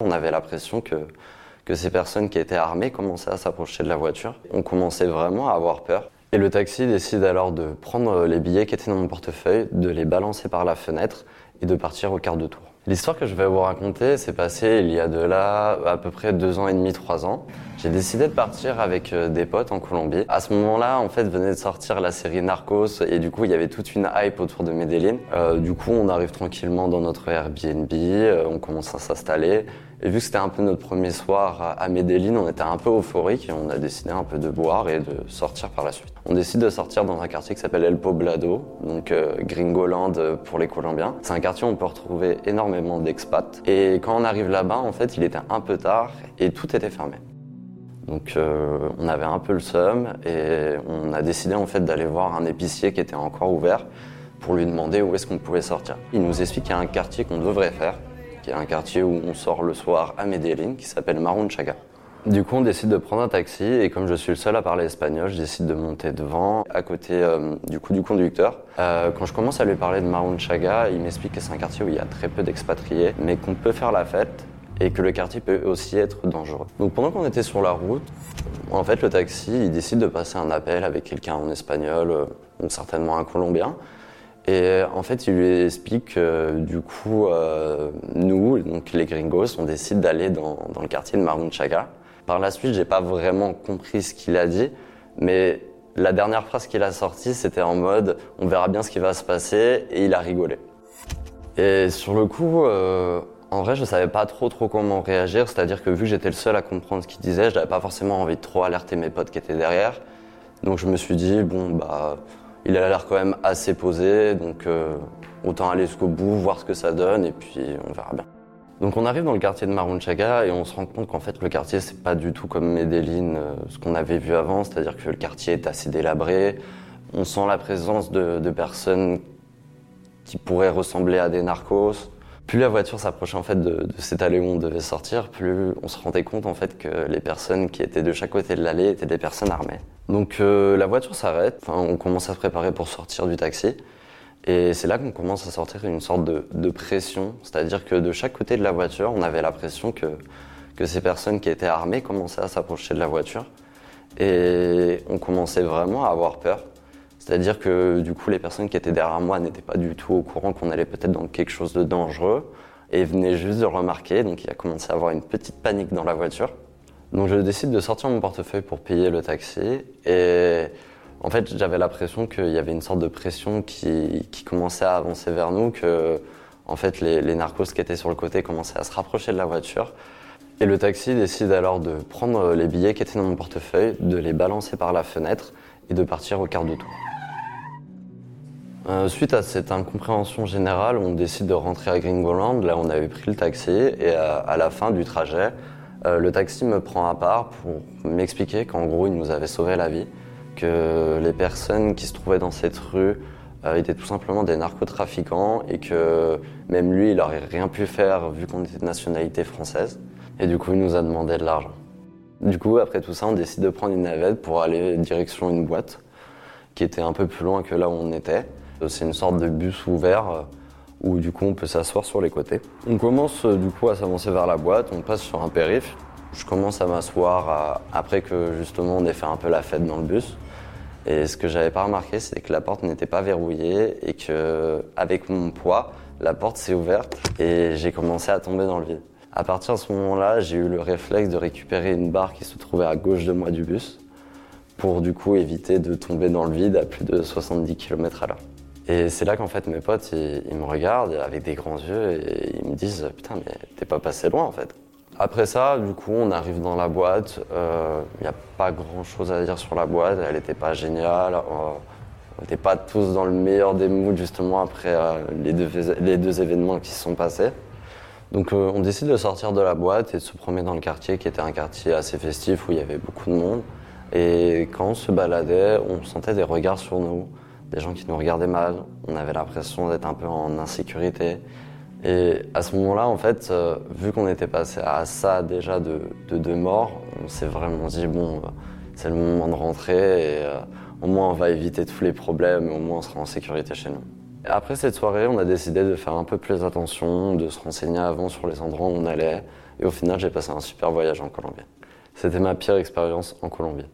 On avait l'impression que, ces personnes qui étaient armées commençaient à s'approcher de la voiture. On commençait vraiment à avoir peur. Et le taxi décide alors de prendre les billets qui étaient dans mon portefeuille, de les balancer par la fenêtre et de partir au quart de tour. L'histoire que je vais vous raconter s'est passée il y a de là à peu près deux ans et demi, trois ans. J'ai décidé de partir avec euh, des potes en Colombie. À ce moment-là, en fait, venait de sortir la série Narcos et du coup, il y avait toute une hype autour de Medellin. Euh, du coup, on arrive tranquillement dans notre Airbnb, euh, on commence à s'installer. Et vu que c'était un peu notre premier soir à Medellin, on était un peu euphorique et on a décidé un peu de boire et de sortir par la suite. On décide de sortir dans un quartier qui s'appelle El Poblado, donc euh, Gringoland pour les Colombiens. C'est un quartier où on peut retrouver énormément d'expats. Et quand on arrive là-bas, en fait, il était un peu tard et tout était fermé. Donc euh, on avait un peu le seum et on a décidé en fait d'aller voir un épicier qui était encore ouvert pour lui demander où est-ce qu'on pouvait sortir. Il nous explique qu'il y a un quartier qu'on devrait faire, qui est un quartier où on sort le soir à Medellin, qui s'appelle Marunchaga. Du coup, on décide de prendre un taxi et comme je suis le seul à parler espagnol, je décide de monter devant, à côté euh, du coup du conducteur. Euh, quand je commence à lui parler de Marunchaga, il m'explique que c'est un quartier où il y a très peu d'expatriés, mais qu'on peut faire la fête et que le quartier peut aussi être dangereux. Donc pendant qu'on était sur la route, en fait le taxi il décide de passer un appel avec quelqu'un en espagnol, euh, ou certainement un colombien. Et en fait, il lui explique que du coup, euh, nous, donc les gringos, on décide d'aller dans, le quartier de Marunchaga. Par la suite, j'ai pas vraiment compris ce qu'il a dit, mais la dernière phrase qu'il a sortie, c'était en mode on verra bien ce qui va se passer, et il a rigolé. Et sur le coup, euh, en vrai, je savais pas trop trop comment réagir, c'est-à-dire que vu que j'étais le seul à comprendre ce qu'il disait, je n'avais pas forcément envie de trop alerter mes potes qui étaient derrière. Donc je me suis dit bon bah il a l'air quand même assez posé, donc euh, autant aller jusqu'au bout, voir ce que ça donne et puis on verra bien. Donc on arrive dans le quartier de Marunchaga et on se rend compte qu'en fait le quartier c'est pas du tout comme Medellin, euh, ce qu'on avait vu avant, c'est-à-dire que le quartier est assez délabré. On sent la présence de, de personnes qui pourraient ressembler à des narcos. Plus la voiture s'approchait en fait de, de, cette allée où on devait sortir, plus on se rendait compte en fait que les personnes qui étaient de chaque côté de l'allée étaient des personnes armées. Donc euh, la voiture s'arrête, on commence à se préparer pour sortir du taxi, et c'est là qu'on commence à sortir une sorte de, pression, c'est-à-dire que de chaque côté de la voiture, on avait l'impression que, que ces personnes qui étaient armées commençaient à s'approcher de la voiture, et on commençait vraiment à avoir peur. C'est-à-dire que du coup, les personnes qui étaient derrière moi n'étaient pas du tout au courant qu'on allait peut-être dans quelque chose de dangereux et venaient juste de remarquer. Donc il a commencé à avoir une petite panique dans la voiture. Donc je décide de sortir mon portefeuille pour payer le taxi et en fait j'avais l'impression qu'il y avait une sorte de pression qui, qui, commençait à avancer vers nous, que en fait les, narcos qui étaient sur le côté commençaient à se rapprocher de la voiture. Et le taxi décide alors de prendre les billets qui étaient dans mon portefeuille, de les balancer par la fenêtre et de partir au quart de tour. Euh, suite à cette incompréhension générale, on décide de rentrer à Gringoland. Là, on avait pris le taxi et à, à la fin du trajet, euh, le taxi me prend à part pour m'expliquer qu'en gros, il nous avait sauvé la vie, que les personnes qui se trouvaient dans cette rue euh, étaient tout simplement des narcotrafiquants et que même lui, il aurait rien pu faire vu qu'on était de nationalité française. Et du coup, il nous a demandé de l'argent. Du coup, après tout ça, on décide de prendre une navette pour aller direction une boîte qui était un peu plus loin que là où on était. C'est une sorte de bus ouvert euh, où du coup on peut s'asseoir sur les côtés. On commence euh, du coup à s'avancer vers la boîte, on passe sur un périph. Je commence à m'asseoir après que justement on ait fait un peu la fête dans le bus. Et ce que j'avais pas remarqué, c'est que la porte n'était pas verrouillée et que avec mon poids, la porte s'est ouverte et j'ai commencé à tomber dans le vide. À partir de ce moment-là, j'ai eu le réflexe de récupérer une barre qui se trouvait à gauche de moi du bus pour du coup éviter de tomber dans le vide à plus de 70 km à l'heure. Et c'est là qu'en fait mes potes, ils, me regardent avec des grands yeux et ils me disent Putain, mais t'es pas passé loin en fait. Après ça, du coup, on arrive dans la boîte. Il euh, n'y a pas grand chose à dire sur la boîte. Elle n'était pas géniale. Euh, on n'était pas tous dans le meilleur des moods justement après euh, les, deux, les, deux, événements qui se sont passés. Donc euh, on décide de sortir de la boîte et de se promener dans le quartier qui était un quartier assez festif où il y avait beaucoup de monde. Et quand on se baladait, on sentait des regards sur nous des gens qui nous regardaient mal. On avait l'impression d'être un peu en insécurité. Et à ce moment-là, en fait, euh, vu qu'on était passé à ça déjà de, de, de mort, on s'est vraiment dit bon, euh, c'est le moment de rentrer et euh, au moins on va éviter tous les problèmes, au moins on sera en sécurité chez nous. Et après cette soirée, on a décidé de faire un peu plus attention, de se renseigner avant sur les endroits où on allait. Et au final, j'ai passé un super voyage en Colombie. C'était ma pire expérience en Colombie.